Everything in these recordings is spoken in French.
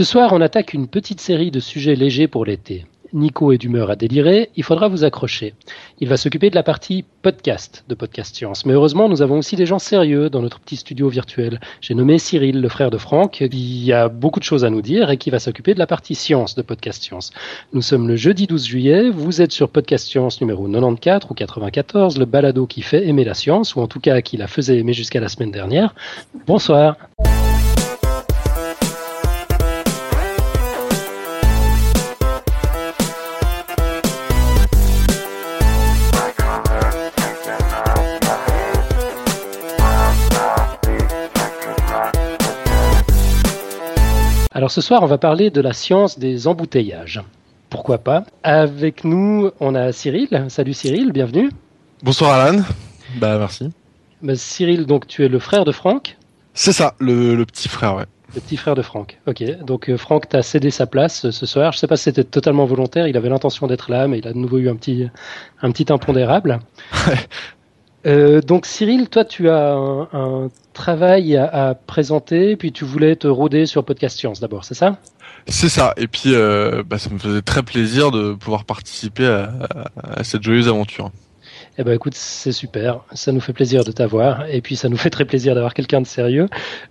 Ce soir, on attaque une petite série de sujets légers pour l'été. Nico est d'humeur à délirer, il faudra vous accrocher. Il va s'occuper de la partie podcast de Podcast Science. Mais heureusement, nous avons aussi des gens sérieux dans notre petit studio virtuel. J'ai nommé Cyril, le frère de Franck, qui a beaucoup de choses à nous dire et qui va s'occuper de la partie science de Podcast Science. Nous sommes le jeudi 12 juillet, vous êtes sur Podcast Science numéro 94 ou 94, le balado qui fait aimer la science, ou en tout cas qui la faisait aimer jusqu'à la semaine dernière. Bonsoir. Alors ce soir, on va parler de la science des embouteillages. Pourquoi pas? Avec nous, on a Cyril. Salut Cyril, bienvenue. Bonsoir Alan. Bah merci. Bah, Cyril, donc tu es le frère de Franck? C'est ça, le, petit frère, ouais. Le petit frère de Franck. Ok. Donc euh, Franck t'a cédé sa place euh, ce soir. Je sais pas si c'était totalement volontaire. Il avait l'intention d'être là, mais il a de nouveau eu un petit, un petit impondérable. Euh, donc Cyril, toi tu as un, travail à, présenter, puis tu voulais te rôder sur Podcast Science d'abord, c'est ça? C'est ça, et puis euh, bah, ça me faisait très plaisir de pouvoir participer à, cette joyeuse aventure. Eh ben écoute, c'est super, ça nous fait plaisir de t'avoir, et puis ça nous fait très plaisir d'avoir quelqu'un de sérieux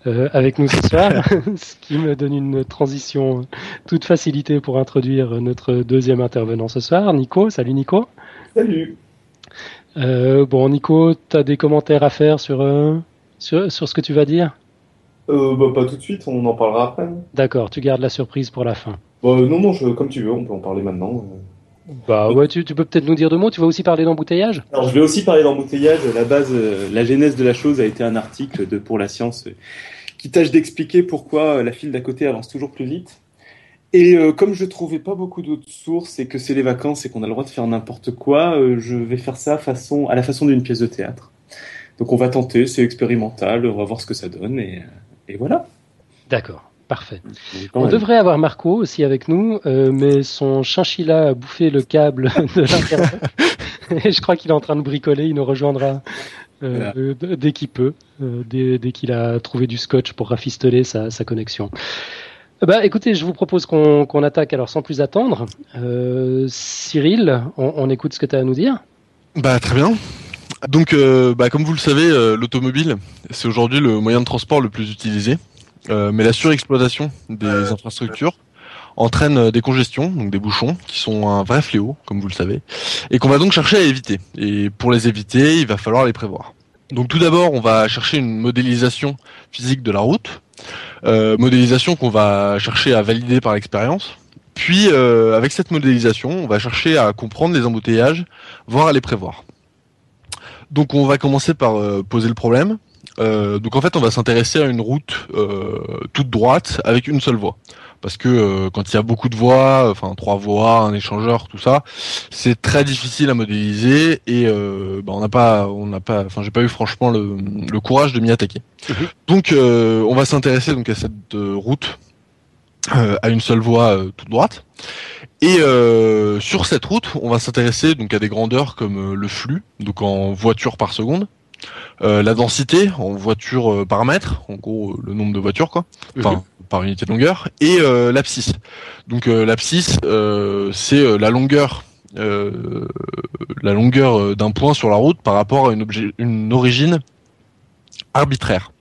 euh, avec nous ce soir, ce qui me donne une transition toute facilité pour introduire notre deuxième intervenant ce soir, Nico. Salut Nico. Salut. Euh, bon, Nico, tu as des commentaires à faire sur, euh, sur, sur, ce que tu vas dire? Euh, bah, Pas tout de suite, on en parlera après. D'accord, tu gardes la surprise pour la fin. Bah, non, non, je, comme tu veux, on peut en parler maintenant. Bah ouais, tu, tu peux peut-être nous dire deux mots. Tu vas aussi parler d'embouteillage? Alors je vais aussi parler d'embouteillage. La base, la genèse de la chose a été un article de Pour la science qui tâche d'expliquer pourquoi la file d'à côté avance toujours plus vite. Et euh, comme je trouvais pas beaucoup d'autres sources et que c'est les vacances et qu'on a le droit de faire n'importe quoi, euh, je vais faire ça façon, à la façon d'une pièce de théâtre. Donc on va tenter, c'est expérimental, on va voir ce que ça donne et, et voilà. D'accord, parfait. On devrait avoir Marco aussi avec nous, euh, mais son chinchilla a bouffé le câble de l'internet. et je crois qu'il est en train de bricoler, il nous rejoindra dès qu'il peut, dès, dès qu'il a trouvé du scotch pour rafistoler sa, sa connexion. Bah, écoutez, je vous propose qu'on attaque alors sans plus attendre. Euh, Cyril, on, écoute ce que tu as à nous dire. Bah très bien. Donc, euh, bah, comme vous le savez, euh, l'automobile, c'est aujourd'hui le moyen de transport le plus utilisé. mais la surexploitation des infrastructures entraîne des congestions, donc des bouchons, qui sont un vrai fléau, comme vous le savez, et qu'on va donc chercher à éviter. Et pour les éviter, il va falloir les prévoir. Donc tout d'abord, on va chercher une modélisation physique de la route, euh, modélisation qu'on va chercher à valider par l'expérience. Puis, euh, avec cette modélisation, on va chercher à comprendre les embouteillages, voire à les prévoir. Donc, on va commencer par euh, poser le problème. Donc, en fait, on va s'intéresser à une route toute droite avec une seule voie parce que euh, quand il y a beaucoup de voix, enfin trois voix, un échangeur, tout ça, c'est très difficile à modéliser et euh, bah, on n'a pas, on n'a pas, enfin j'ai pas eu franchement le, le courage de m'y attaquer. Mhm. Donc euh, on va s'intéresser donc à cette route à une seule voie toute droite. Et sur cette route, on va s'intéresser donc à des grandeurs comme le flux, donc en voitures par seconde, la densité en voitures par mètre, en gros le nombre de voitures quoi. Enfin, par unité de longueur, et euh, l'abscisse. Donc euh, l'abscisse, euh, c'est la longueur, la longueur d'un point sur la route par rapport à une, objet, une origine arbitraire.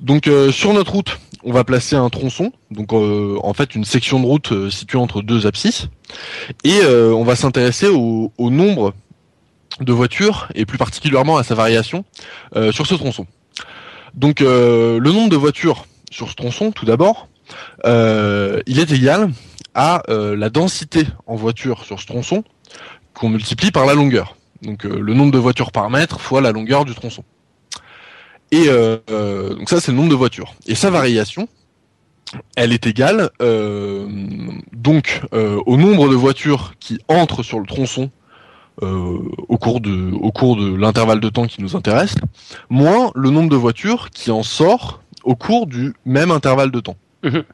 Donc sur notre route, on va placer un tronçon, donc en fait une section de route située entre deux abscisses, et on va s'intéresser au, au, nombre de voitures et plus particulièrement à sa variation sur ce tronçon. Donc le nombre de voitures sur ce tronçon, tout d'abord, euh, il est égal à euh, la densité en voiture sur ce tronçon qu'on multiplie par la longueur. Donc euh, le nombre de voitures par mètre fois la longueur du tronçon. Et donc ça c'est le nombre de voitures. Et sa variation, elle est égale donc au nombre de voitures qui entrent sur le tronçon au cours de au cours de l'intervalle de temps qui nous intéresse, moins le nombre de voitures qui en sort au cours du même intervalle de temps. Mhm.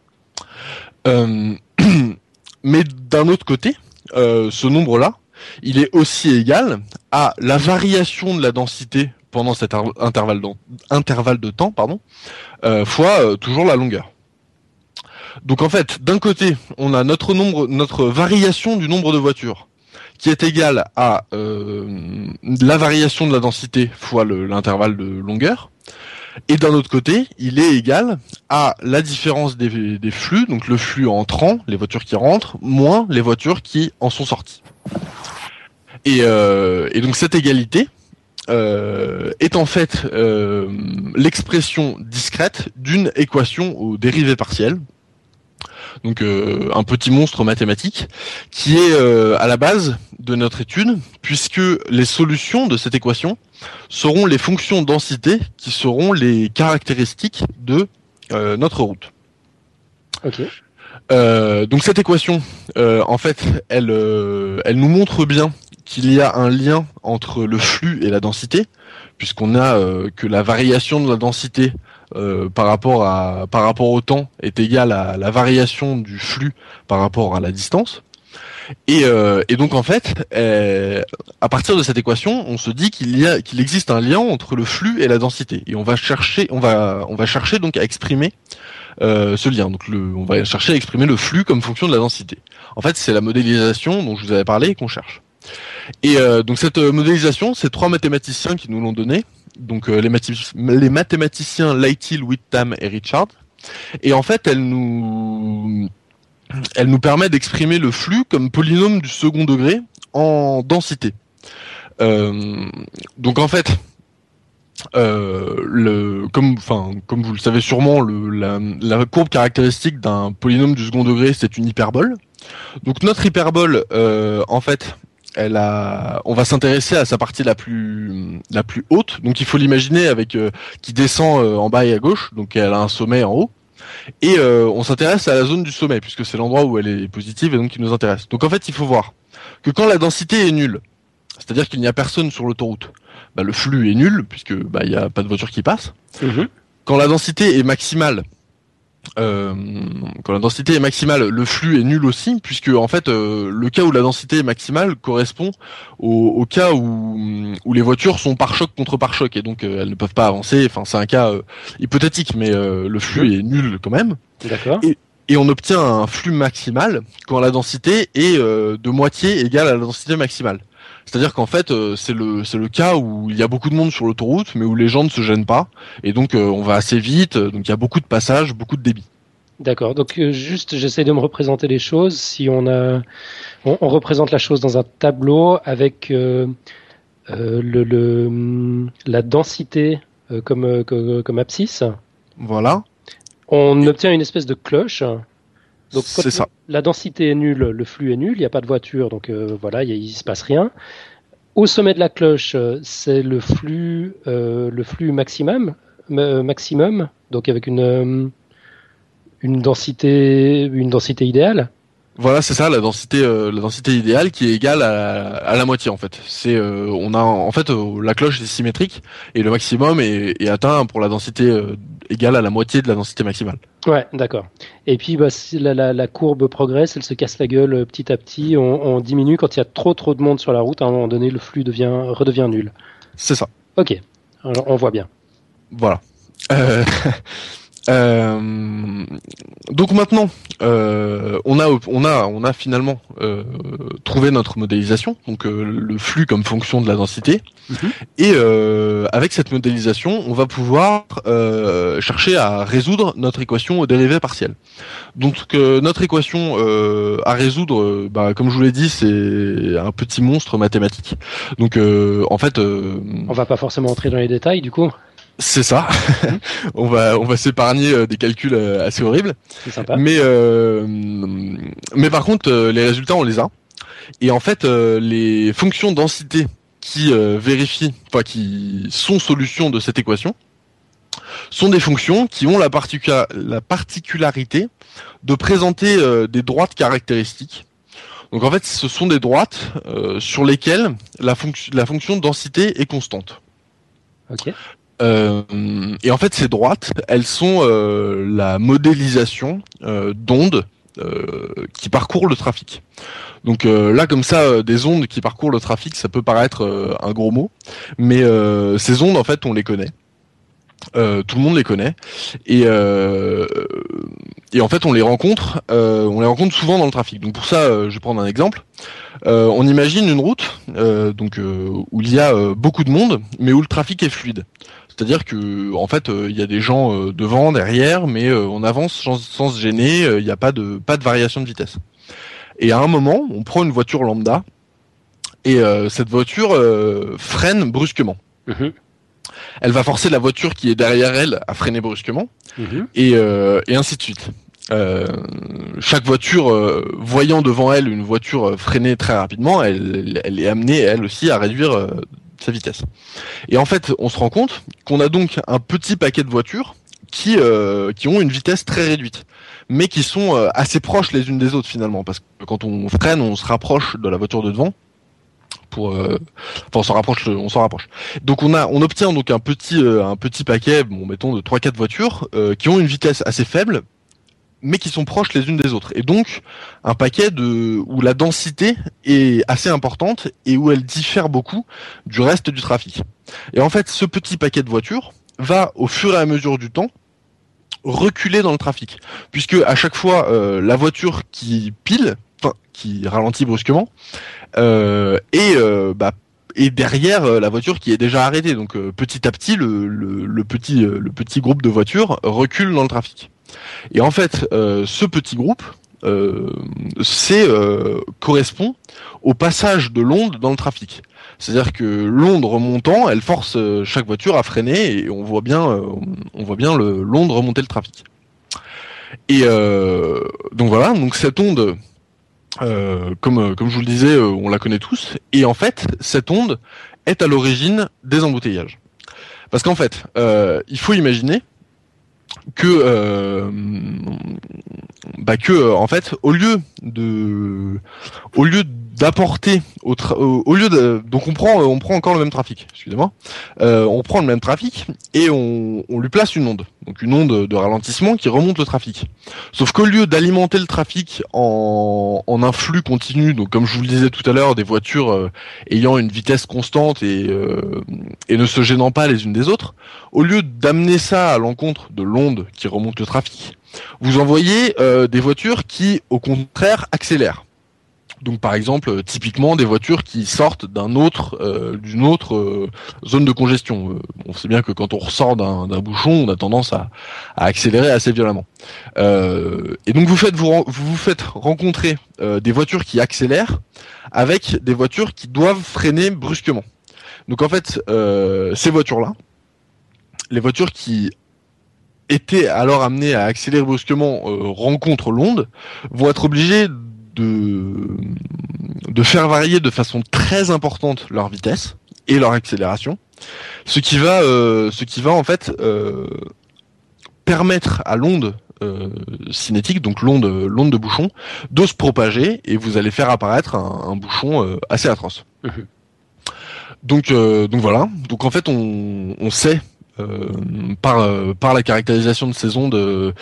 Euh, mais d'un autre côté, euh, ce nombre-là, il est aussi égal à la variation de la densité pendant cet intervalle, de, intervalle de temps, pardon, euh, fois toujours la longueur. Donc en fait, d'un côté, on a notre nombre, notre variation du nombre de voitures qui est égale à euh, la variation de la densité fois l'intervalle de longueur. Et d'un autre côté, il est égal à la différence des, des, flux, donc le flux entrant, les voitures qui rentrent, moins les voitures qui en sont sorties. Et, euh, et donc cette égalité euh, est en fait euh, l'expression discrète d'une équation aux dérivées partielles, donc euh, un petit monstre mathématique, qui est euh, à la base de notre étude, puisque les solutions de cette équation seront les fonctions densité qui seront les caractéristiques de euh, notre route. Donc cette équation, en fait, elle, elle nous montre bien qu'il y a un lien entre le flux et la densité, puisqu'on a que la variation de la densité euh, par rapport à par rapport au temps est égal à la variation du flux par rapport à la distance. Et, euh, et donc en fait, euh, à partir de cette équation, on se dit qu'il y a qu'il existe un lien entre le flux et la densité. Et on va chercher, on va on va chercher donc à exprimer ce lien. Donc le, on va chercher à exprimer le flux comme fonction de la densité. En fait, c'est la modélisation dont je vous avais parlé qu'on cherche. Et donc cette modélisation, c'est trois mathématiciens qui nous l'ont donnée donc euh, les, mathématiciens Lytle, Whittam et Richard. Et en fait, elle nous, nous permet d'exprimer le flux comme polynôme du second degré en densité. Euh, donc en fait, euh, comme, comme vous le savez sûrement, la, courbe caractéristique d'un polynôme du second degré, c'est une hyperbole. Donc notre hyperbole, en fait, elle a, on va s'intéresser à sa partie la plus la plus haute. Donc il faut l'imaginer avec euh, qui descend euh, en bas et à gauche. Donc elle a un sommet en haut. Et euh, on s'intéresse à la zone du sommet puisque c'est l'endroit où elle est positive et donc qui nous intéresse. Donc en fait il faut voir que quand la densité est nulle, c'est-à-dire qu'il n'y a personne sur l'autoroute, bah, le flux est nul puisque bah il y a pas de voiture qui passe. Mhm. Quand la densité est maximale, euh, quand la densité est maximale, le flux est nul aussi, puisque en fait euh, le cas où la densité est maximale correspond au, cas où, où les voitures sont par choc contre par choc et donc euh, elles ne peuvent pas avancer. Enfin c'est un cas hypothétique, mais le flux est nul quand même. D'accord. Et, et, on obtient un flux maximal quand la densité est de moitié égale à la densité maximale. C'est-à-dire qu'en fait, euh, c'est le c'est le cas où il y a beaucoup de monde sur l'autoroute, mais où les gens ne se gênent pas, et donc euh, on va assez vite. Donc il y a beaucoup de passages, beaucoup de débit. D'accord. Donc euh, juste, j'essaie de me représenter les choses. Si on a, on, représente la chose dans un tableau avec le, le, la densité comme, comme abscisse. Voilà. On obtient une espèce de cloche. Donc ça. La densité est nulle, le flux est nul, il n'y a pas de voiture, donc euh, voilà, il ne se passe rien. Au sommet de la cloche, euh, c'est le flux, euh, le flux maximum, maximum, donc avec une, une densité, une densité idéale. Voilà, c'est ça, la densité, euh, la densité idéale qui est égale à, la moitié en fait. C'est, euh, on a en fait euh, la cloche est symétrique et le maximum est, atteint pour la densité égale à la moitié de la densité maximale. Ouais, d'accord. Et puis bah, la, la, courbe progresse, elle se casse la gueule petit à petit, on, diminue quand il y a trop trop de monde sur la route. À un moment donné, le flux devient redevient nul. C'est ça. Ok, Alors, on voit bien. Voilà. Euh, donc maintenant, euh, on a on a on a finalement euh, trouvé notre modélisation, donc euh, le flux comme fonction de la densité. Mhm. Et euh, avec cette modélisation, on va pouvoir chercher à résoudre notre équation aux dérivées partielles. Donc notre équation à résoudre, bah, comme je vous l'ai dit, c'est un petit monstre mathématique. Donc en fait, on va pas forcément entrer dans les détails du coup? C'est ça. on va on va s'épargner euh, des calculs euh, assez horribles. C'est sympa. Mais euh, mais par contre les résultats on les a. Et en fait les fonctions densité qui vérifient, enfin qui sont solutions de cette équation, sont des fonctions qui ont la, la particularité de présenter des droites caractéristiques. Donc en fait, ce sont des droites sur lesquelles la, fonction la fonction densité est constante. Okay. Euh, et en fait, ces droites, elles sont euh, la modélisation euh, d'ondes qui parcourent le trafic. Donc là, comme ça, des ondes qui parcourent le trafic, ça peut paraître un gros mot, mais ces ondes, en fait, on les connaît. Euh, tout le monde les connaît et euh, et en fait on les rencontre euh, on les rencontre souvent dans le trafic donc pour ça je vais prendre un exemple on imagine une route donc où il y a beaucoup de monde mais où le trafic est fluide c'est-à-dire que en fait il y a des gens devant derrière mais on avance sans, sans se gêner il n'y a pas de pas de variation de vitesse et à un moment on prend une voiture lambda et cette voiture freine brusquement mmh elle va forcer la voiture qui est derrière elle à freiner brusquement, mhm. euh, et, ainsi de suite. Euh, chaque voiture euh, voyant devant elle une voiture freiner très rapidement, elle, est amenée elle aussi à réduire sa vitesse. Et en fait, on se rend compte qu'on a donc un petit paquet de voitures qui qui ont une vitesse très réduite, mais qui sont assez proches les unes des autres finalement, parce que quand on freine, on se rapproche de la voiture de devant pour euh, enfin on s'en rapproche donc on a on obtient donc un petit euh, un petit paquet bon mettons de 3 4 voitures euh, qui ont une vitesse assez faible mais qui sont proches les unes des autres et donc un paquet où la densité est assez importante et où elle diffère beaucoup du reste du trafic et en fait ce petit paquet de voitures va au fur et à mesure du temps reculer dans le trafic puisque à chaque fois la voiture qui pile qui ralentit brusquement euh, et euh, bah, derrière euh, la voiture qui est déjà arrêtée. Donc petit à petit, le petit groupe de voitures recule dans le trafic. Et en fait, ce petit groupe, c'est correspond au passage de l'onde dans le trafic. C'est-à-dire que l'onde remontant, elle force chaque voiture à freiner et on voit bien, on voit bien l'onde remonter le trafic. Et donc voilà, donc cette onde euh, comme, euh, comme je vous le disais, euh, on la connaît tous. Et en fait, cette onde est à l'origine des embouteillages. Parce qu'en fait, il faut imaginer que, bah que, en fait, au lieu de, au lieu d'apporter au, lieu de donc on prend on prend encore le même trafic excusez-moi. Euh, on prend le même trafic et on, lui place une onde donc une onde de ralentissement qui remonte le trafic. Sauf qu'au lieu d'alimenter le trafic en, un flux continu donc comme je vous le disais tout à l'heure des voitures euh, ayant une vitesse constante et euh, et ne se gênant pas les unes des autres au lieu d'amener ça à l'encontre de l'onde qui remonte le trafic vous envoyez des voitures qui au contraire accélèrent donc par exemple, euh, typiquement des voitures qui sortent d'un autre, euh, d'une autre euh, zone de congestion. on sait bien que quand on ressort d'un, bouchon, on a tendance à, accélérer assez violemment. et donc vous faites vous, vous faites rencontrer des voitures qui accélèrent avec des voitures qui doivent freiner brusquement. Donc en fait, ces voitures-là, les voitures qui étaient alors amenées à accélérer brusquement rencontrent l'onde, vont être obligées de faire varier de façon très importante leur vitesse et leur accélération, ce qui va, euh, ce qui va en fait euh, permettre à l'onde euh, cinétique, donc l'onde, l'onde de bouchon, de se propager et vous allez faire apparaître un, bouchon assez atroce. Mhm. Donc, donc voilà. Donc en fait, on, on sait par par la caractérisation de ces ondes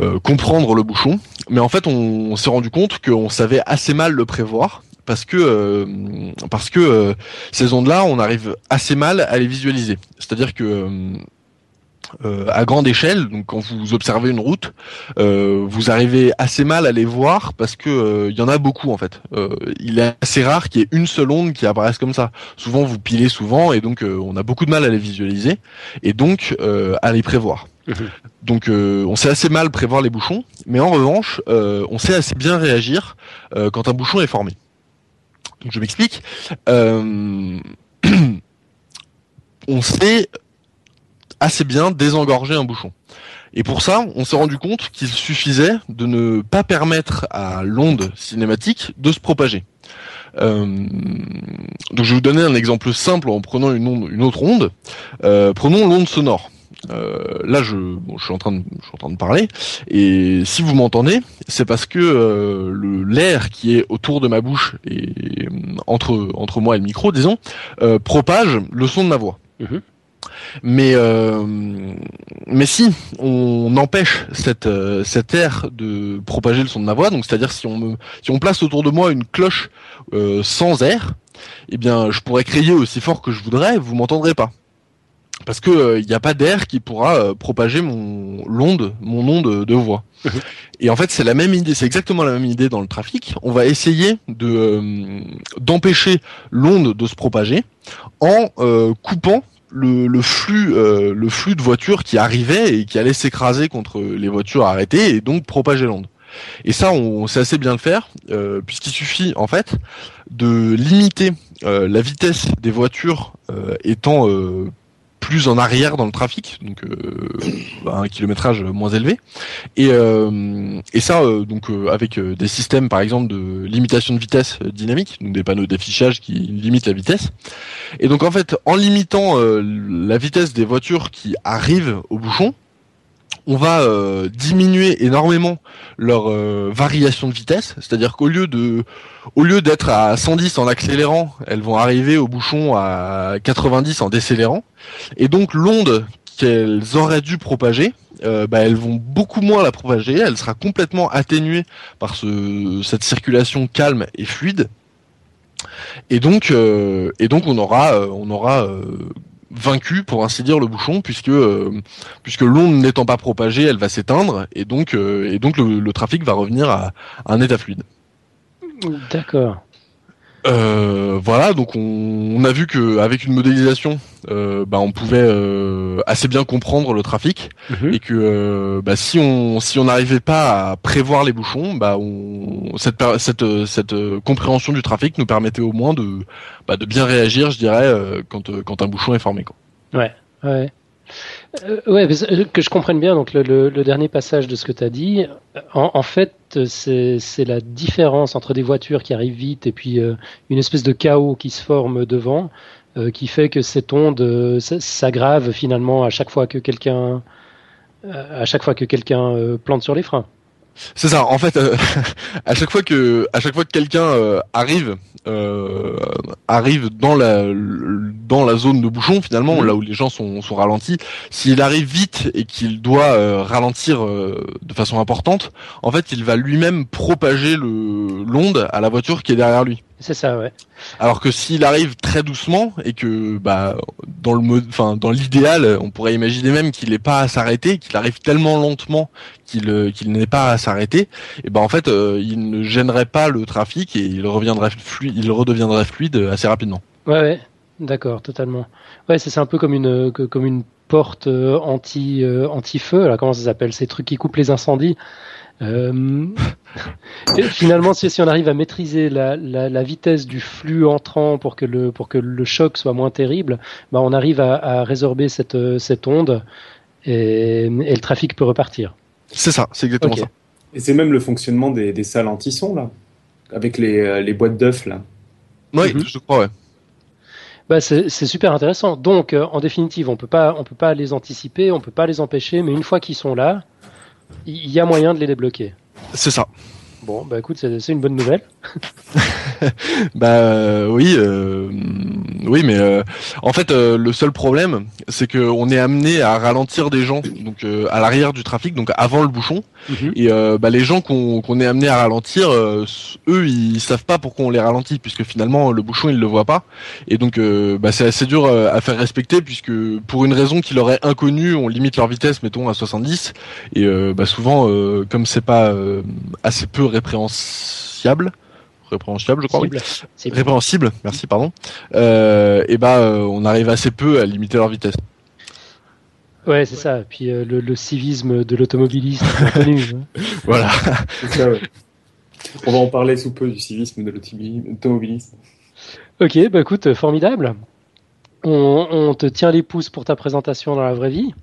euh, comprendre le bouchon, mais en fait on, s'est rendu compte qu'on savait assez mal le prévoir parce que euh, parce que euh, ces ondes-là, on arrive assez mal à les visualiser. C'est-à-dire que à grande échelle, donc quand vous observez une route, vous arrivez assez mal à les voir parce que il y en a beaucoup en fait. il est assez rare qu'il y ait une seule onde qui apparaisse comme ça. Souvent vous pilez souvent et donc on a beaucoup de mal à les visualiser et donc à les prévoir. Donc euh, on sait assez mal prévoir les bouchons, mais en revanche, euh, on sait assez bien réagir euh, quand un bouchon est formé. Je m'explique. on sait assez bien désengorger un bouchon. Et pour ça, on s'est rendu compte qu'il suffisait de ne pas permettre à l'onde cinématique de se propager. donc je vais vous donner un exemple simple en prenant une autre onde. prenons l'onde sonore. Euh, là, je, je, suis en train de, je suis en train de parler, et si vous m'entendez, c'est parce que euh, le l'air qui est autour de ma bouche et euh, entre entre moi et le micro, disons, propage le son de ma voix. Mhm. Mais mais si on empêche cette cet air de propager le son de ma voix, donc c'est-à-dire si on me si on place autour de moi une cloche sans air, eh bien je pourrais crier aussi fort que je voudrais, vous m'entendrez pas parce que il n'y a pas d'air qui pourra propager mon l'onde, mon onde de voix. Et en fait, c'est la même idée, c'est exactement la même idée dans le trafic. On va essayer de d'empêcher l'onde de se propager en coupant le, flux le flux de voitures qui arrivaient et qui allaient s'écraser contre les voitures arrêtées et donc propager l'onde. Et ça, on, sait assez bien le faire, euh, puisqu'il suffit en fait de limiter euh, la vitesse des voitures euh, étant plus en arrière dans le trafic, donc un kilométrage moins élevé. Et, et ça, donc avec des systèmes par exemple de limitation de vitesse dynamique, donc des panneaux d'affichage qui limitent la vitesse. Et donc en fait, en limitant la vitesse des voitures qui arrivent au bouchon, on va euh, diminuer énormément leur euh, variation de vitesse, c'est-à-dire qu'au lieu de au lieu d'être à 110 en accélérant, elles vont arriver au bouchon à 90 en décélérant. Et donc l'onde qu'elles auraient dû propager, euh, bah, elles vont beaucoup moins la propager, elle sera complètement atténuée par ce, cette circulation calme et fluide. Et donc, et donc on aura, on aura vaincu pour ainsi dire le bouchon puisque euh, puisque l'onde n'étant pas propagée elle va s'éteindre et donc euh, et donc le, trafic va revenir à, un état fluide. D'accord. Euh, voilà, donc on, a vu que avec une modélisation, bah, on pouvait assez bien comprendre le trafic mhm. et que bah, si on si on n'arrivait pas à prévoir les bouchons, bah, on, cette cette cette compréhension du trafic nous permettait au moins de bah, de bien réagir, je dirais, quand quand un bouchon est formé. Quoi. Ouais, ouais. Euh, ouais, euh, que je comprenne bien, donc le, le, dernier passage de ce que tu as dit, en, en fait, c'est la différence entre des voitures qui arrivent vite et puis euh, une espèce de chaos qui se forme devant, euh, qui fait que cette onde s'aggrave finalement à chaque fois que quelqu'un à chaque fois que quelqu'un plante sur les freins. C'est ça. En fait, à chaque fois que à chaque fois que quelqu'un arrive euh, arrive dans la dans la zone de bouchon finalement, mhm. là où les gens sont, sont ralentis, s'il arrive vite et qu'il doit euh, ralentir euh, de façon importante, en fait, il va lui-même propager le l'onde à la voiture qui est derrière lui. C'est ça, ouais. Alors que s'il arrive très doucement et que bah dans le mode, enfin dans l'idéal, on pourrait imaginer même qu'il n'est pas à s'arrêter, qu'il arrive tellement lentement qu'il euh, qu'il n'est pas à s'arrêter, et ben en fait euh, il ne gênerait pas le trafic et il reviendrait fluide, il redeviendrait fluide assez rapidement. Ouais, ouais. D'accord, totalement. Ouais, c'est un peu comme une comme une porte euh, anti anti feu là. Comment ça s'appelle? Ces trucs qui coupent les incendies. Euh, finalement, si, si, on arrive à maîtriser la, la, la, vitesse du flux entrant pour que le, pour que le choc soit moins terrible, bah on arrive à, à résorber cette, cette onde et, et, le trafic peut repartir. C'est ça, c'est exactement ça. Et c'est même le fonctionnement des, des salles anti-son, là, avec les, euh, les boîtes d'œufs, là. Oui, mhm. je crois, ouais. Bah, c'est super intéressant. Donc, euh, en définitive, on peut pas, on peut pas les anticiper, on peut pas les empêcher, mais une fois qu'ils sont là, il y a moyen de les débloquer. C'est ça. Bon, bah écoute, c'est une bonne nouvelle. bah euh, oui, euh, oui, mais euh, en fait, le seul problème, c'est que on est amené à ralentir des gens, donc à l'arrière du trafic, donc avant le bouchon, mhm. et bah, les gens qu'on est amené à ralentir, eux, ils savent pas pourquoi on les ralentit, puisque finalement le bouchon ils le voient pas, et donc bah, c'est assez dur à faire respecter, puisque pour une raison qui leur est inconnue, on limite leur vitesse, mettons à 70, et bah, souvent, comme c'est pas assez peu répréhensible, répréhensible, je crois. Oui. Répréhensible, merci, pardon. Euh, et bah, euh, on arrive assez peu à limiter leur vitesse. Ouais, c'est ça. Puis euh, le, civisme de l'automobiliste, hein. voilà. On va en parler sous peu du civisme de l'automobiliste. Ok, bah écoute, formidable. On, on, te tient les pouces pour ta présentation dans la vraie vie.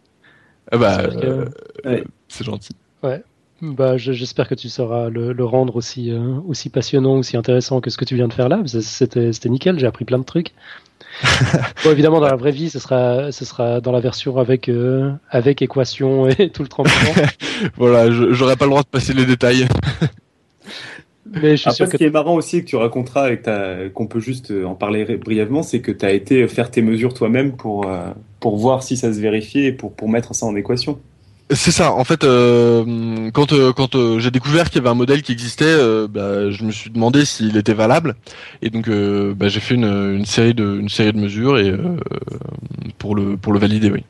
Ah bah, c'est gentil. Ouais. Bah, j'espère que tu sauras le, rendre aussi, euh, aussi passionnant, aussi intéressant que ce que tu viens de faire là. C'était nickel, j'ai appris plein de trucs. bon, évidemment, dans la vraie vie, ce sera, ce sera dans la version avec, euh, avec équation et tout le tremblement. voilà, j'aurais pas le droit de passer les détails. Mais je suis sûr que... Ce qui est marrant aussi que tu raconteras et qu'on peut juste en parler brièvement, c'est que tu as été faire tes mesures toi-même pour, euh, pour voir si ça se vérifiait et pour, pour mettre ça en équation. C'est ça. En fait, euh, quand euh, quand euh, j'ai découvert qu'il y avait un modèle qui existait, bah, je me suis demandé s'il était valable, et donc bah, j'ai fait une, une, série de une série de mesures et pour le, pour le valider, oui.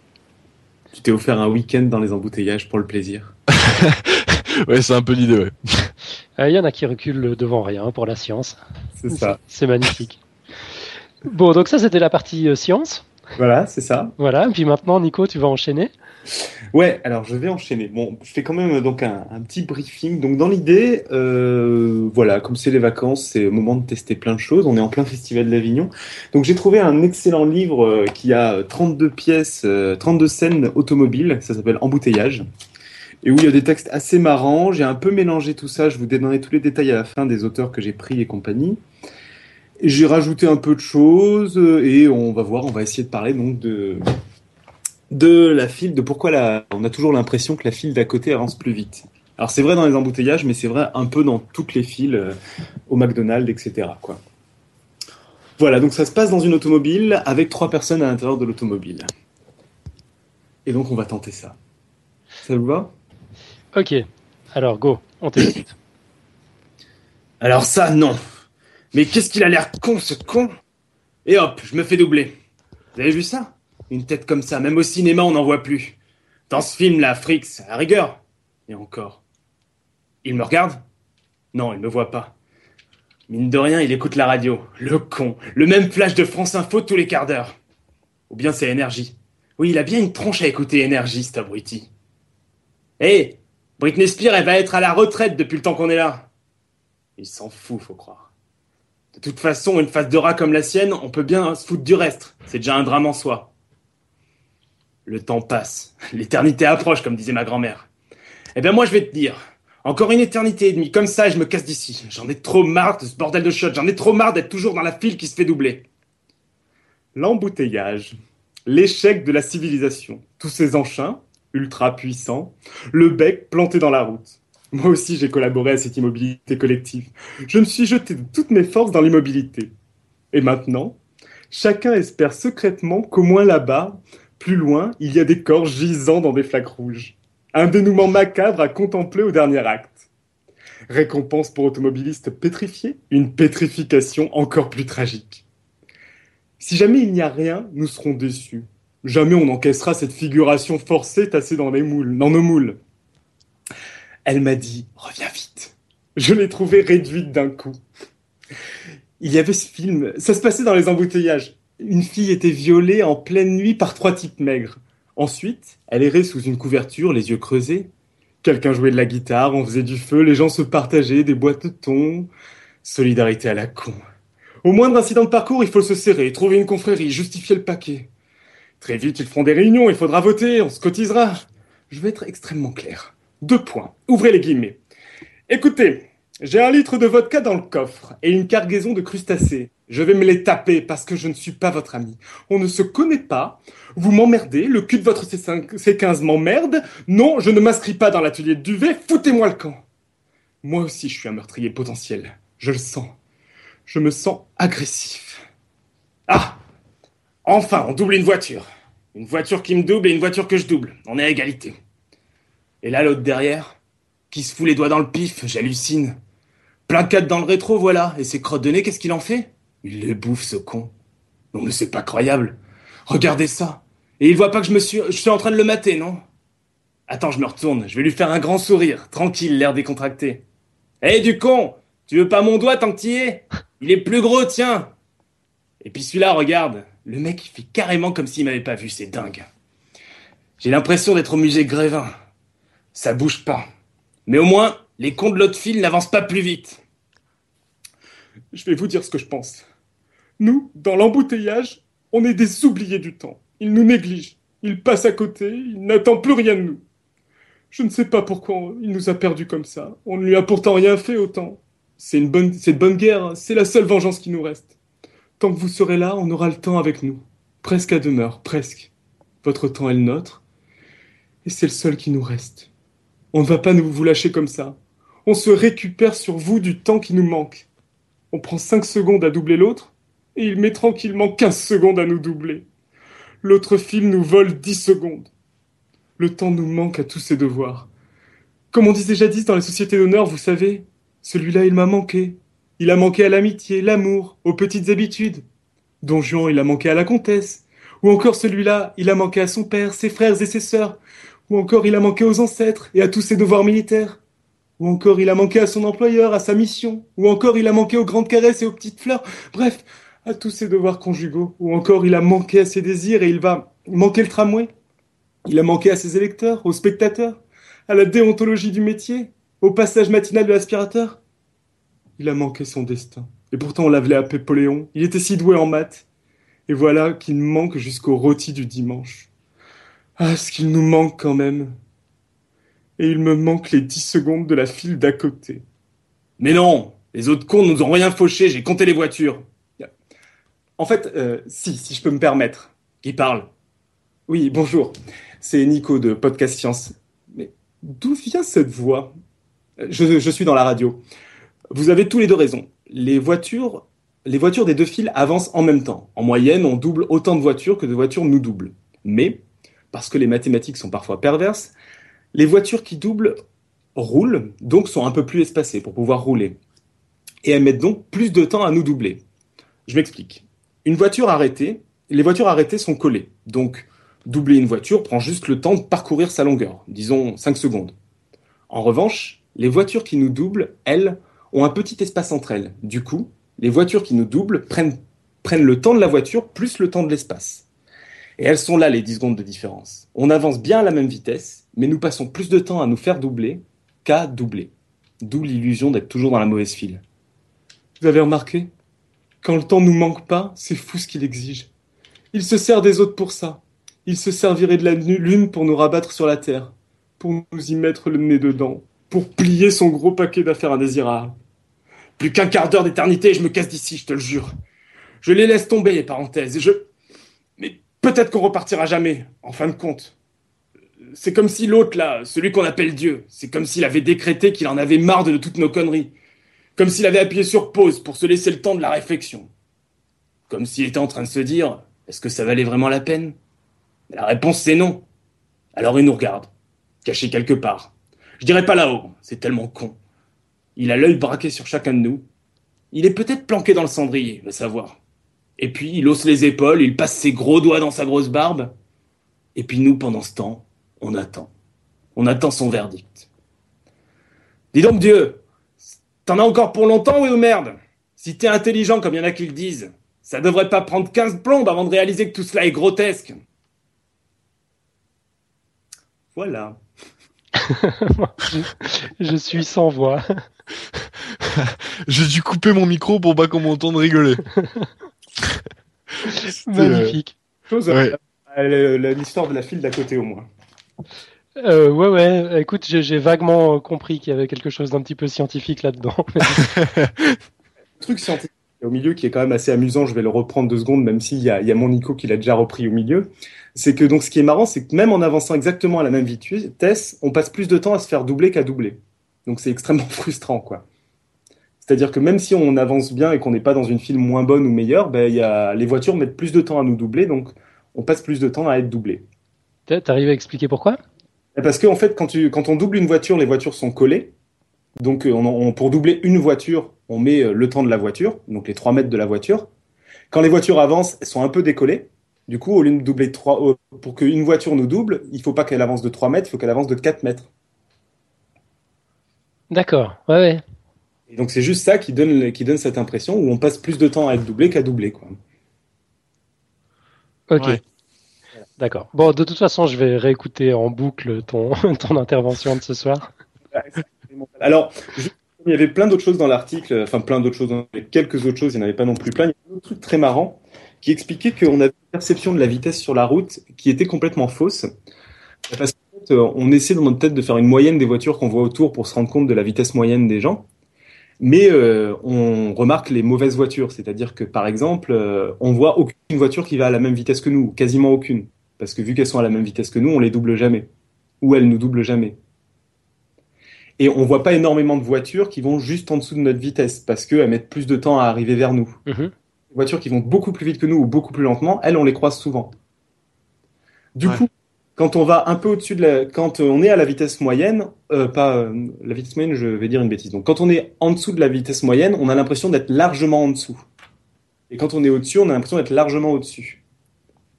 Tu t'es offert un week-end dans les embouteillages pour le plaisir. ouais, c'est un peu l'idée, ouais. Il y en a qui reculent devant rien pour la science. C'est ça. C'est magnifique. Bon, donc ça, c'était la partie science. Voilà, c'est ça. Voilà, et puis maintenant, Nico, tu vas enchaîner. Ouais, alors je vais enchaîner. Bon, je fais quand même donc un, petit briefing. Donc dans l'idée, euh, voilà, comme c'est les vacances, c'est le moment de tester plein de choses. On est en plein festival d'Avignon. Donc j'ai trouvé un excellent livre euh, qui a 32 pièces, 32 euh, scènes automobiles. Ça s'appelle Embouteillage. Et où il y a des textes assez marrants. J'ai un peu mélangé tout ça. Je vous donnerai tous les détails à la fin des auteurs que j'ai pris et compagnie. J'ai rajouté un peu de choses et on va voir, on va essayer de parler donc de de la file, de pourquoi la, on a toujours l'impression que la file d'à côté avance plus vite. Alors c'est vrai dans les embouteillages, mais c'est vrai un peu dans toutes les files euh, au McDonald's, etc. Quoi. Voilà, donc ça se passe dans une automobile avec trois personnes à l'intérieur de l'automobile. Et donc on va tenter ça. Ça vous va? Ok, alors go, on t'écoute. Alors ça, non. Mais qu'est-ce qu'il a l'air con, ce con? Et hop, je me fais doubler. Vous avez vu ça? Une tête comme ça, même au cinéma, on n'en voit plus. Dans ce film-là, Frix, à rigueur. Et encore. Il me regarde? Non, il me voit pas. Mine de rien, il écoute la radio. Le con. Le même flash de France Info tous les quarts d'heure. Ou bien c'est Énergie. Oui, il a bien une tronche à écouter Énergie, cet abruti. Hé Britney Spears, elle va être à la retraite depuis le temps qu'on est là. Il s'en fout, faut croire. De toute façon, une face de rat comme la sienne, on peut bien se foutre du reste. C'est déjà un drame en soi. Le temps passe. L'éternité approche, comme disait ma grand-mère. Eh bien, moi, je vais te dire. Encore une éternité et demie, comme ça, je me casse d'ici. J'en ai trop marre de ce bordel de shot. J'en ai trop marre d'être toujours dans la file qui se fait doubler. L'embouteillage. L'échec de la civilisation. Tous ces enchains, ultra puissants. Le bec planté dans la route. Moi aussi, j'ai collaboré à cette immobilité collective. Je me suis jeté de toutes mes forces dans l'immobilité. Et maintenant, chacun espère secrètement qu'au moins là-bas, plus loin, il y a des corps gisant dans des flaques rouges. Un dénouement macabre à contempler au dernier acte. Récompense pour automobilistes pétrifiés, une pétrification encore plus tragique. Si jamais il n'y a rien, nous serons déçus. Jamais on encaissera cette figuration forcée tassée dans dans nos moules. Elle m'a dit Reviens vite. Je l'ai trouvée réduite d'un coup. Il y avait ce film, ça se passait dans les embouteillages. Une fille était violée en pleine nuit par trois types maigres. Ensuite, elle errait sous une couverture, les yeux creusés. Quelqu'un jouait de la guitare, on faisait du feu, les gens se partageaient des boîtes de thon. Solidarité à la con. Au moindre incident de parcours, il faut se serrer, trouver une confrérie, justifier le paquet. Très vite, ils feront des réunions, il faudra voter, on se cotisera. Je vais être extrêmement clair. Deux points. Ouvrez les guillemets. Écoutez, j'ai un litre de vodka dans le coffre et une cargaison de crustacés. Je vais me les taper parce que je ne suis pas votre ami. On ne se connaît pas. Vous m'emmerdez. Le cul de votre C15 m'emmerde. Non, je ne m'inscris pas dans l'atelier de duvet. Foutez-moi le camp. Moi aussi, je suis un meurtrier potentiel. Je le sens. Je me sens agressif. Ah Enfin, on double une voiture. Une voiture qui me double et une voiture que je double. On est à égalité. Et là, l'autre derrière, qui se fout les doigts dans le pif, j'hallucine. Plein quatre dans le rétro, voilà. Et ses crottes de nez, qu'est-ce qu'il en fait? Il les bouffe, ce con. Non, mais c'est pas croyable. Regardez ça. Et il voit pas que je suis, je suis en train de le mater, non? Attends, je me retourne. Je vais lui faire un grand sourire, tranquille, l'air décontracté. Hé, du con Tu veux pas mon doigt tant que t'y es? Il est plus gros, tiens Et puis celui-là, regarde. Le mec, il fait carrément comme s'il m'avait pas vu, c'est dingue. J'ai l'impression d'être au musée Grévin. Ça bouge pas. Mais au moins, les cons de l'autre file n'avancent pas plus vite. Je vais vous dire ce que je pense. Nous, dans l'embouteillage, on est des oubliés du temps. Ils nous négligent. Ils passent à côté. Ils n'attendent plus rien de nous. Je ne sais pas pourquoi il nous a perdus comme ça. On ne lui a pourtant rien fait autant. C'est une bonne, guerre. C'est la seule vengeance qui nous reste. Tant que vous serez là, on aura le temps avec nous. Presque à demeure, presque. Votre temps est le nôtre. Et c'est le seul qui nous reste. On ne va pas nous vous lâcher comme ça. On se récupère sur vous du temps qui nous manque. On prend 5 secondes à doubler l'autre, et il met tranquillement 15 secondes à nous doubler. L'autre fil nous vole 10 secondes. Le temps nous manque à tous ses devoirs. Comme on disait jadis dans les sociétés d'honneur, vous savez, celui-là il m'a manqué. Il a manqué à l'amitié, l'amour, aux petites habitudes. Don Juan il a manqué à la comtesse. Ou encore celui-là, il a manqué à son père, ses frères et ses sœurs. Ou encore il a manqué aux ancêtres et à tous ses devoirs militaires. Ou encore il a manqué à son employeur, à sa mission. Ou encore il a manqué aux grandes caresses et aux petites fleurs. Bref, à tous ses devoirs conjugaux. Ou encore il a manqué à ses désirs et il va manquer le tramway. Il a manqué à ses électeurs, aux spectateurs, à la déontologie du métier, au passage matinal de l'aspirateur. Il a manqué son destin. Et pourtant on l'avait appelé Poléon. Il était si doué en maths. Et voilà qu'il manque jusqu'au rôti du dimanche. Ah, ce qu'il nous manque quand même. Et il me manque les dix secondes de la file d'à côté. Mais non, les autres cons nous ont rien fauché, j'ai compté les voitures. En fait, euh, si, si je peux me permettre. Qui parle? Oui, bonjour. C'est Nico de Podcast Science. Mais d'où vient cette voix? Je, suis dans la radio. Vous avez tous les deux raison. Les voitures, les voitures des deux files avancent en même temps. En moyenne, on double autant de voitures que de voitures nous doublent. Mais, parce que les mathématiques sont parfois perverses, les voitures qui doublent roulent, donc sont un peu plus espacées pour pouvoir rouler. Et elles mettent donc plus de temps à nous doubler. Je m'explique. Une voiture arrêtée, les voitures arrêtées sont collées. Donc, doubler une voiture prend juste le temps de parcourir sa longueur, disons 5 secondes. En revanche, les voitures qui nous doublent, elles, ont un petit espace entre elles. Du coup, les voitures qui nous doublent prennent, le temps de la voiture plus le temps de l'espace. Et elles sont là les 10 secondes de différence. On avance bien à la même vitesse, mais nous passons plus de temps à nous faire doubler qu'à doubler. D'où l'illusion d'être toujours dans la mauvaise file. Vous avez remarqué? Quand le temps nous manque pas, c'est fou ce qu'il exige. Il se sert des autres pour ça. Il se servirait de la lune pour nous rabattre sur la terre, pour nous y mettre le nez dedans, pour plier son gros paquet d'affaires indésirables. Plus qu'un quart d'heure d'éternité et je me casse d'ici, je te le jure. Je les laisse tomber, les parenthèses, et je... Mais peut-être qu'on repartira jamais, en fin de compte. C'est comme si l'autre, là, celui qu'on appelle Dieu, c'est comme s'il avait décrété qu'il en avait marre de toutes nos conneries. Comme s'il avait appuyé sur pause pour se laisser le temps de la réflexion. Comme s'il était en train de se dire, est-ce que ça valait vraiment la peine? La réponse c'est non. Alors il nous regarde, caché quelque part. Je dirais pas là-haut, c'est tellement con. Il a l'œil braqué sur chacun de nous. Il est peut-être planqué dans le cendrier, va savoir. Et puis, il hausse les épaules, il passe ses gros doigts dans sa grosse barbe. Et puis nous, pendant ce temps, on attend. On attend son verdict. Dis donc, Dieu, t'en as encore pour longtemps, oui ou merde? Si t'es intelligent comme il y en a qui le disent, ça devrait pas prendre 15 plombes avant de réaliser que tout cela est grotesque. Voilà. je, suis sans voix. J'ai dû couper mon micro pour pas qu'on m'entende rigoler. Magnifique. L'histoire de la file d'à côté au moins. Euh, ouais, ouais. Écoute, j'ai vaguement compris qu'il y avait quelque chose d'un petit peu scientifique là-dedans. Le truc scientifique au milieu qui est quand même assez amusant, je vais le reprendre deux secondes, même s'il y y a mon Nico qui l'a déjà repris au milieu. C'est que donc ce qui est marrant, c'est que même en avançant exactement à la même vitesse, on passe plus de temps à se faire doubler qu'à doubler. Donc c'est extrêmement frustrant, quoi. C'est-à-dire que même si on avance bien et qu'on n'est pas dans une file moins bonne ou meilleure, ben, y a, les voitures mettent plus de temps à nous doubler, donc on passe plus de temps à être doublé. T'arrives à expliquer pourquoi? Ben, Parce qu'en fait, quand, tu, quand on double une voiture, les voitures sont collées. Donc euh, on, pour doubler une voiture, on met euh, le temps de la voiture, donc les 3 mètres de la voiture. Quand les voitures avancent, elles sont un peu décollées. Du coup, au lieu de doubler 3, euh, pour qu'une voiture nous double, il ne faut pas qu'elle avance de 3 mètres, il faut qu'elle avance de 4 mètres. D'accord, ouais, ouais. Et donc c'est juste ça qui donne, qui donne cette impression où on passe plus de temps à être doublé qu'à doubler. Quoi. Ok. D'accord. Bon, de toute façon, je vais réécouter en boucle ton, ton intervention de ce soir. Alors, il y avait plein d'autres choses dans l'article, enfin plein d'autres choses, quelques autres choses, il n'y en avait pas non plus plein. Il y a un autre truc très marrant qui expliquait qu'on avait une perception de la vitesse sur la route qui était complètement fausse. Parce qu'en on essaie dans notre tête de faire une moyenne des voitures qu'on voit autour pour se rendre compte de la vitesse moyenne des gens. Mais euh, on remarque les mauvaises voitures, c'est-à-dire que par exemple, euh, on voit aucune voiture qui va à la même vitesse que nous, quasiment aucune, parce que vu qu'elles sont à la même vitesse que nous, on les double jamais, ou elles nous doublent jamais. Et on voit pas énormément de voitures qui vont juste en dessous de notre vitesse parce qu'elles mettent plus de temps à arriver vers nous. Mhm. Les voitures qui vont beaucoup plus vite que nous ou beaucoup plus lentement, elles, on les croise souvent. Du coup, quand on va un peu au-dessus de la, quand on est à la vitesse moyenne, euh, pas euh, la vitesse moyenne, je vais dire une bêtise. Donc, quand on est en dessous de la vitesse moyenne, on a l'impression d'être largement en dessous. Et quand on est au-dessus, on a l'impression d'être largement au-dessus.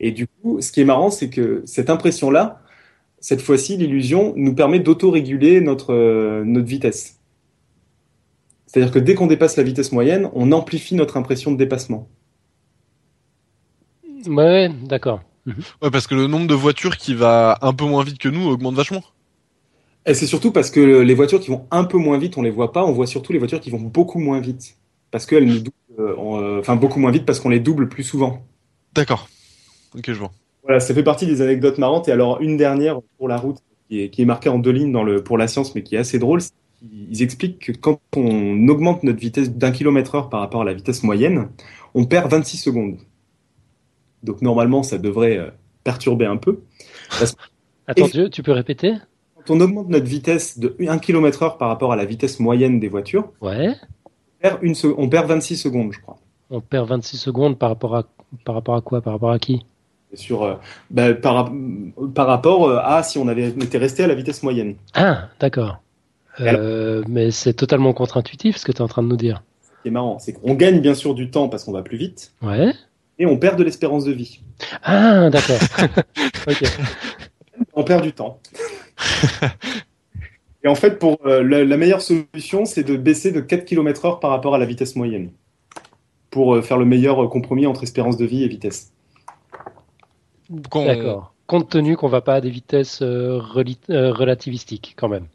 Et du coup, ce qui est marrant, c'est que cette impression-là, cette fois-ci, l'illusion nous permet d'autoréguler notre, euh, notre vitesse. C'est-à-dire que dès qu'on dépasse la vitesse moyenne, on amplifie notre impression de dépassement. Ouais, d'accord. Ouais, parce que le nombre de voitures qui va un peu moins vite que nous augmente vachement. Et c'est surtout parce que les voitures qui vont un peu moins vite, on les voit pas. On voit surtout les voitures qui vont beaucoup moins vite. Parce qu'elles nous doublent, euh, euh, enfin beaucoup moins vite parce qu'on les double plus souvent. D'accord. Ok, je vois. Voilà, ça fait partie des anecdotes marrantes. Et alors, une dernière pour la route qui est, qui est marquée en deux lignes dans le, pour la science, mais qui est assez drôle. Ils expliquent que quand on augmente notre vitesse d'un kilomètre heure par rapport à la vitesse moyenne, on perd 26 secondes. Donc normalement, ça devrait euh, perturber un peu. Parce Attends, tu, peux répéter? Quand on augmente notre vitesse de 1 km heure par rapport à la vitesse moyenne des voitures, Ouais. on perd, une se- on perd 26 secondes, je crois. On perd 26 secondes par rapport à, par rapport à quoi? Par rapport à qui? Sur, euh, bah, par, par rapport euh, à si on avait était resté à la vitesse moyenne. Ah, d'accord. Euh, mais c'est totalement contre-intuitif ce que tu es en train de nous dire. Ce qui est marrant, c'est qu'on gagne bien sûr du temps parce qu'on va plus vite, Ouais. et on perd de l'espérance de vie. Ah, d'accord. On perd du temps. et en fait, pour euh, la, la meilleure solution, c'est de baisser de 4 km heure par rapport à la vitesse moyenne. Pour euh, faire le meilleur compromis entre espérance de vie et vitesse. D'accord. Compte tenu qu'on va pas à des vitesses euh, reli- euh, relativistiques, quand même.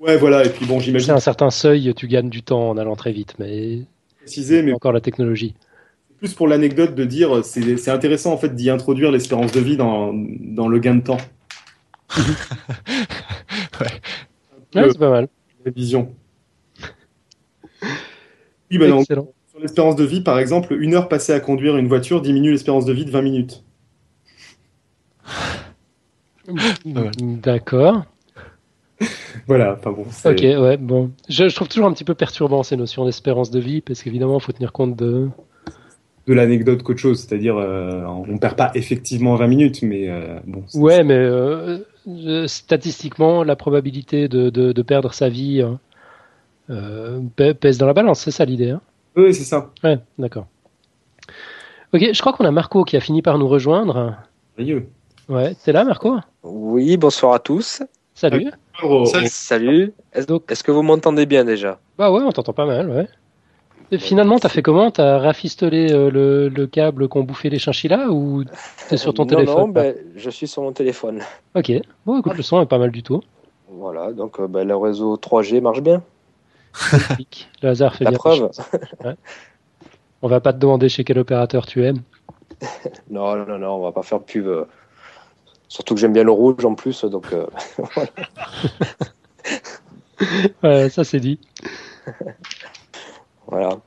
Ouais, voilà, et puis bon, C'est j'imagine un certain seuil, tu gagnes du temps en allant très vite, mais préciser, mais encore la technologie. plus pour l'anecdote de dire, c'est c'est intéressant en fait d'y introduire l'espérance de vie dans, dans le gain de temps. Ouais, c'est pas mal. Révision. Oui, bah non, Excellent. sur l'espérance de vie, par exemple, une heure passée à conduire une voiture diminue l'espérance de vie de 20 minutes. D'accord. Voilà, enfin bon. Ok, ouais, bon. Je, je trouve toujours un petit peu perturbant ces notions d'espérance de vie, parce qu'évidemment, il faut tenir compte de. de l'anecdote qu'autre chose. C'est-à-dire, euh, on perd pas effectivement 20 minutes, mais euh, bon. Ouais, mais euh, euh, statistiquement, la probabilité de, de, de perdre sa vie hein, pè- pèse dans la balance, c'est ça l'idée. Hein Oui, c'est ça. ouais, d'accord. Ok, je crois qu'on a Marco qui a fini par nous rejoindre. Merveilleux. Ouais, t'es là, Marco? Oui, bonsoir à tous. Salut. Oh, Salut. Salut. Est-ce Donc- que vous m'entendez bien déjà? Bah ouais, on t'entend pas mal, ouais. Et finalement, t'as fait comment? T'as rafistolé euh, le, le câble qu'ont bouffé les chinchillas ou t'es sur ton non, téléphone? Non, ben, je suis sur mon téléphone. Ok, bon, écoute, le son est pas mal du tout. Voilà, donc euh, ben, le réseau 3G marche bien. Le hasard fait La bien. les preuve. Ouais. On va pas te demander chez quel opérateur tu aimes. Non, non, non, on va pas faire de pub. euh. Surtout que j'aime bien le rouge en plus, donc euh, Ouais, ça c'est dit. voilà.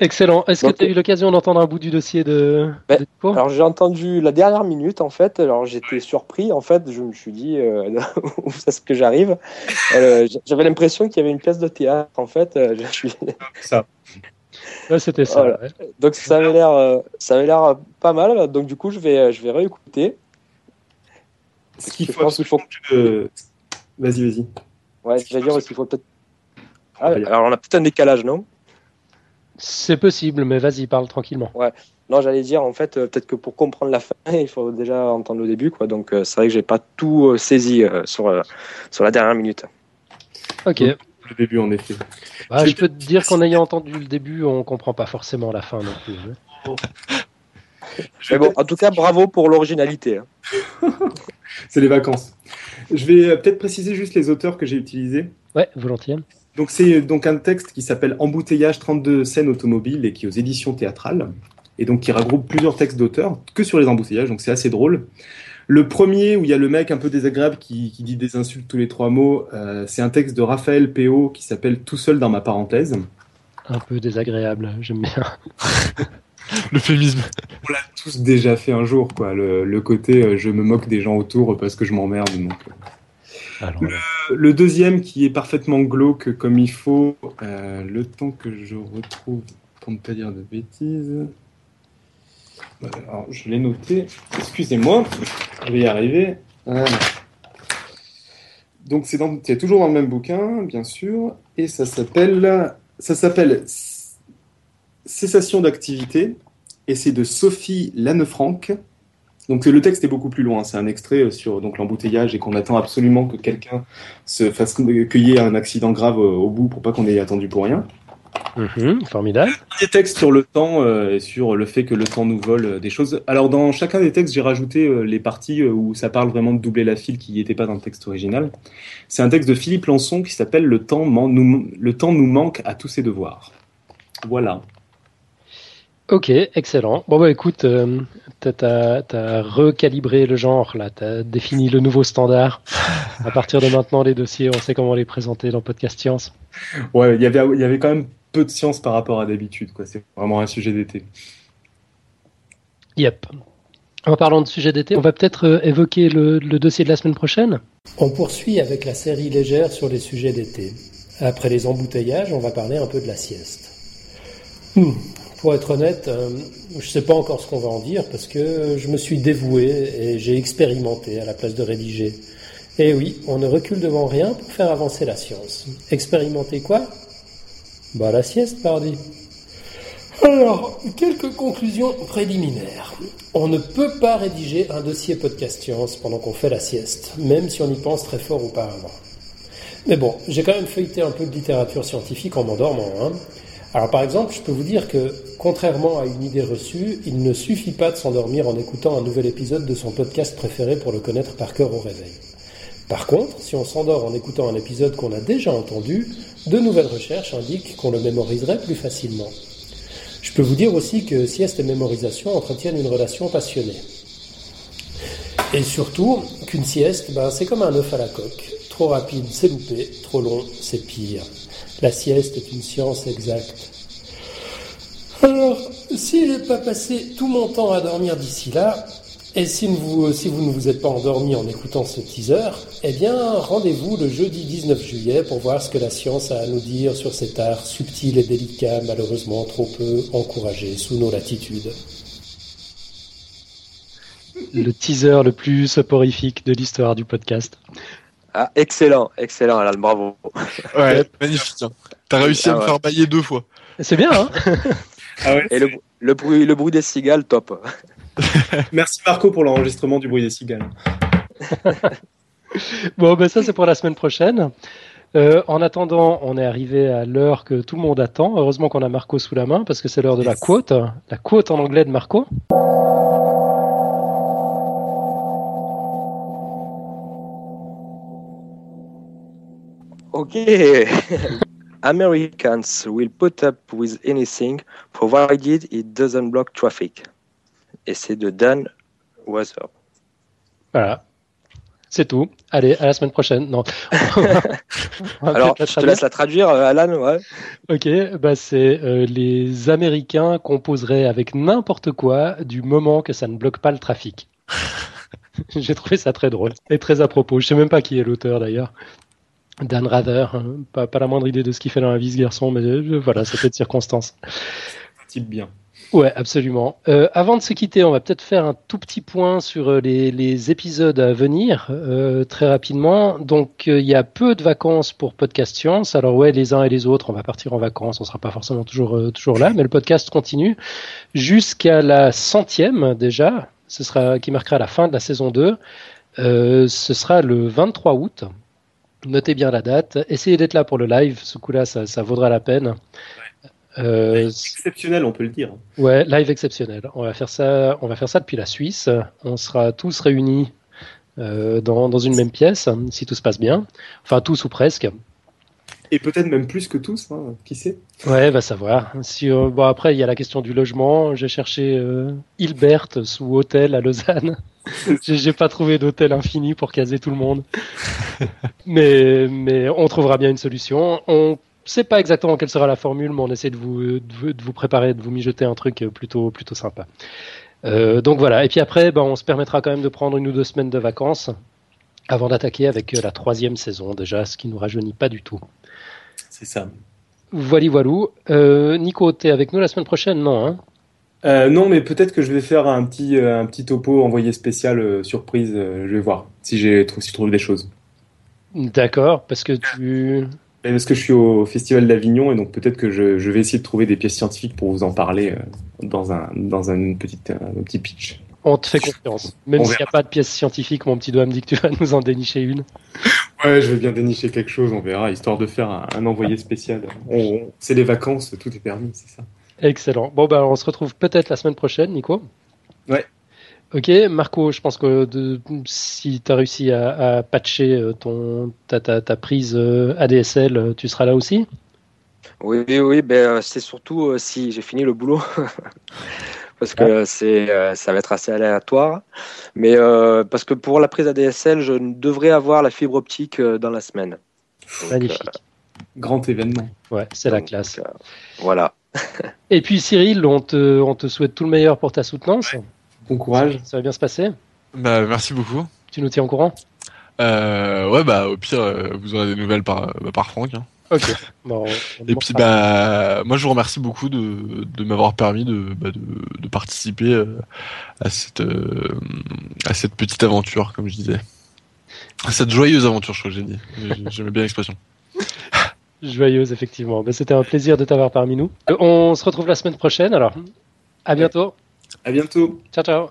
Excellent. Est-ce que tu as eu l'occasion d'entendre un bout du dossier de, Ben, de Alors j'ai entendu la dernière minute en fait, alors j'étais surpris en fait, je me suis dit euh, où est-ce que j'arrive? Euh, J'avais l'impression qu'il y avait une pièce de théâtre en fait. euh, je suis... ça. Ouais, c'était ça. Voilà. ouais. Donc ça avait l'air, euh, ça avait l'air pas mal. Donc du coup je vais, je vais réécouter. Ce qu'il Je faut, pense qu'il faut- que- Vas-y, vas-y. Ouais, je vais dire qu'il faut peut-être. Ah, bien. alors on a peut-être un décalage, non? C'est possible, mais vas-y, parle tranquillement. Non, j'allais dire en fait euh, peut-être que pour comprendre la fin, il faut déjà entendre le début, quoi. Donc euh, c'est vrai que j'ai pas tout euh, saisi euh, sur euh, sur la dernière minute. Ok. Le début, en effet. Bah, je peux te dire qu'en ayant entendu le début, on comprend pas forcément la fin non plus. hein. Mais bon, en tout cas, bravo pour l'originalité. hein. C'est les vacances. Je vais euh, peut-être préciser juste les auteurs que j'ai utilisés. Ouais, volontiers. Donc c'est donc un texte qui s'appelle Embouteillage 32 scènes automobiles et qui est aux éditions théâtrales et donc qui regroupe plusieurs textes d'auteurs que sur les embouteillages donc c'est assez drôle. Le premier où il y a le mec un peu désagréable qui, qui dit des insultes tous les trois mots, euh, c'est un texte de Raphaël Péot qui s'appelle Tout seul dans ma parenthèse. Un peu désagréable, j'aime bien. L'euphémisme. On l'a tous déjà fait un jour quoi, le, le côté euh, je me moque des gens autour parce que je m'emmerde donc. euh, Alors, là. Le deuxième qui est parfaitement glauque comme il faut, euh, le temps que je retrouve pour ne pas dire de bêtises. Alors, je l'ai noté, excusez-moi, je vais y arriver. Voilà. Donc c'est toujours dans le même bouquin, bien sûr, et ça s'appelle ça s'appelle Cessation d'activité, et c'est de Sophie Lannefranc, Donc le texte est beaucoup plus loin. C'est un extrait sur donc l'embouteillage et qu'on attend absolument que quelqu'un se fasse cueillir un accident grave au bout pour pas qu'on ait attendu pour rien. Mhm, formidable. Des textes sur le temps euh, et sur le fait que le temps nous vole euh, des choses. Alors dans chacun des textes, j'ai rajouté euh, les parties où ça parle vraiment de doubler la file qui n'était pas dans le texte original. C'est un texte de Philippe Lançon qui s'appelle le temps, nous, le temps nous manque à tous ses devoirs. Voilà. Ok, excellent. Bon bah écoute, t'as as, recalibré le genre là, t'as défini le nouveau standard. À partir de maintenant, les dossiers, on sait comment les présenter dans Podcast Science. Ouais, il y avait, il y avait quand même peu de science par rapport à d'habitude. Quoi. C'est vraiment un sujet d'été. Yep. En parlant de sujet d'été, on va peut-être euh, évoquer le, dossier de la semaine prochaine. On poursuit avec la série légère sur les sujets d'été. Après les embouteillages, on va parler un peu de la sieste. Hmm. Pour être honnête, euh, je ne sais pas encore ce qu'on va en dire parce que je me suis dévoué et j'ai expérimenté à la place de rédiger. Et oui, on ne recule devant rien pour faire avancer la science. Expérimenter quoi? Bah la sieste, pardi. Alors, quelques conclusions préliminaires. On ne peut pas rédiger un dossier podcast science pendant qu'on fait la sieste, même si on y pense très fort auparavant. Mais bon, j'ai quand même feuilleté un peu de littérature scientifique en m'endormant. Hein. Alors par exemple, je peux vous dire que, contrairement à une idée reçue, il ne suffit pas de s'endormir en écoutant un nouvel épisode de son podcast préféré pour le connaître par cœur au réveil. Par contre, si on s'endort en écoutant un épisode qu'on a déjà entendu, de nouvelles recherches indiquent qu'on le mémoriserait plus facilement. Je peux vous dire aussi que sieste et mémorisation entretiennent une relation passionnée. Et surtout qu'une sieste, ben, c'est comme un œuf à la coque. Trop rapide, c'est loupé, trop long, c'est pire. La sieste est une science exacte. Alors, si j'ai pas passé tout mon temps à dormir d'ici là, et si vous, si vous ne vous êtes pas endormi en écoutant ce teaser, eh bien, rendez-vous le jeudi 19 juillet pour voir ce que la science a à nous dire sur cet art subtil et délicat, malheureusement trop peu encouragé sous nos latitudes. Le teaser le plus soporifique de l'histoire du podcast. Ah, excellent, excellent, Alan, bravo. Ouais, magnifique. Hein. T'as réussi à ah me faire bailler deux fois. C'est bien, hein ah ouais, Et le, le, bruit, le bruit des cigales, top. Merci Marco pour l'enregistrement du bruit des cigales. bon, ben ça c'est pour la semaine prochaine. Euh, en attendant, on est arrivé à l'heure que tout le monde attend. Heureusement qu'on a Marco sous la main parce que c'est l'heure de la quote. La quote en anglais de Marco. Ok. Americans will put up with anything provided it doesn't block traffic et c'est de Dan Weather. Voilà. C'est tout. Allez, à la semaine prochaine. Non. Alors, je te laisse la traduire, euh, Alan. Ouais. Ok, bah c'est euh, les Américains composeraient avec n'importe quoi du moment que ça ne bloque pas le trafic. J'ai trouvé ça très drôle et très à propos. Je sais même pas qui est l'auteur d'ailleurs. Dan Rather, hein. pas, pas, la moindre idée de ce qu'il fait dans la vie ce garçon, mais euh, voilà, c'était de circonstance. Type bien. Ouais, absolument. Euh, avant de se quitter, on va peut-être faire un tout petit point sur euh, les, épisodes à venir euh, très rapidement. Donc, il y a peu de vacances pour Podcast Science. Alors ouais, les uns et les autres, on va partir en vacances. On sera pas forcément toujours toujours là, mais le podcast continue jusqu'à la centième déjà. Ce sera qui marquera la fin de la saison 2. ce sera le 23 août. Notez bien la date. Essayez d'être là pour le live. Ce coup-là, ça, ça vaudra la peine. Euh, exceptionnel, on peut le dire. Ouais, live exceptionnel. On va faire ça, on va faire ça depuis la Suisse. On sera tous réunis euh, dans, dans, une même pièce, si tout se passe bien. Enfin, tous ou presque. Et peut-être même plus que tous, hein, qui sait Ouais, va savoir. Si, euh, bon, après, il y a la question du logement. J'ai cherché Hilbert sous hôtel à Lausanne. J'ai pas trouvé d'hôtel infini pour caser tout le monde. mais, mais on trouvera bien une solution. On sais pas exactement quelle sera la formule, mais on essaie de vous, de vous préparer, de vous mijoter un truc plutôt, plutôt sympa. Euh, donc voilà. Et puis après, ben, on se permettra quand même de prendre une ou deux semaines de vacances avant d'attaquer avec la troisième saison déjà, ce qui nous rajeunit pas du tout. C'est ça. Voilà, voilou. Euh, Nico, t'es avec nous la semaine prochaine, non hein? Euh, non, mais peut-être que je vais faire un petit, un petit topo envoyé spécial surprise. je vais voir si j'ai si je trouve des choses. D'accord, parce que tu parce que je suis au Festival d'Avignon et donc peut-être que je, vais essayer de trouver des pièces scientifiques pour vous en parler euh, dans un, dans un, petite, un petit pitch. On te fait confiance. Même s'il n'y a pas de pièce scientifique, mon petit doigt me dit que tu vas nous en dénicher une. Ouais, je vais bien dénicher quelque chose, on verra, histoire de faire un, un envoyé spécial. On- c'est les vacances, tout est permis, c'est ça. Excellent. Bon, bah, on se retrouve peut-être la semaine prochaine, Nico. Ouais. Ok, Marco, je pense que de, si tu as réussi à, à patcher euh, ton, ta, ta, ta prise euh, ADSL, euh, tu seras là aussi? Oui, oui, oui, ben, c'est surtout euh, si j'ai fini le boulot. parce que c'est, euh, ça va être assez aléatoire. Mais euh, parce que pour la prise ADSL, je devrais avoir la fibre optique euh, dans la semaine. Donc, Magnifique. Grand événement. Ouais, c'est la classe. euh, voilà. Et puis Cyril, on te, on te souhaite tout le meilleur pour ta soutenance. Bon courage. Ça va bien se passer Bah, merci beaucoup. Tu nous tiens au courant? Euh, ouais, bah, au pire, euh, vous aurez des nouvelles par, bah, par Franck. hein. Ok. Bon, Et puis, bah, moi, je vous remercie beaucoup de, de m'avoir permis de, bah, de, de participer euh, à cette, euh, à cette petite aventure, comme je disais. À cette joyeuse aventure, je crois que j'ai dit. J'ai- J'aimais bien l'expression. Joyeuse, effectivement. Ben, C'était un plaisir de t'avoir parmi nous. Euh, On se retrouve la semaine prochaine, alors. À bientôt. À bientôt. Ciao, ciao.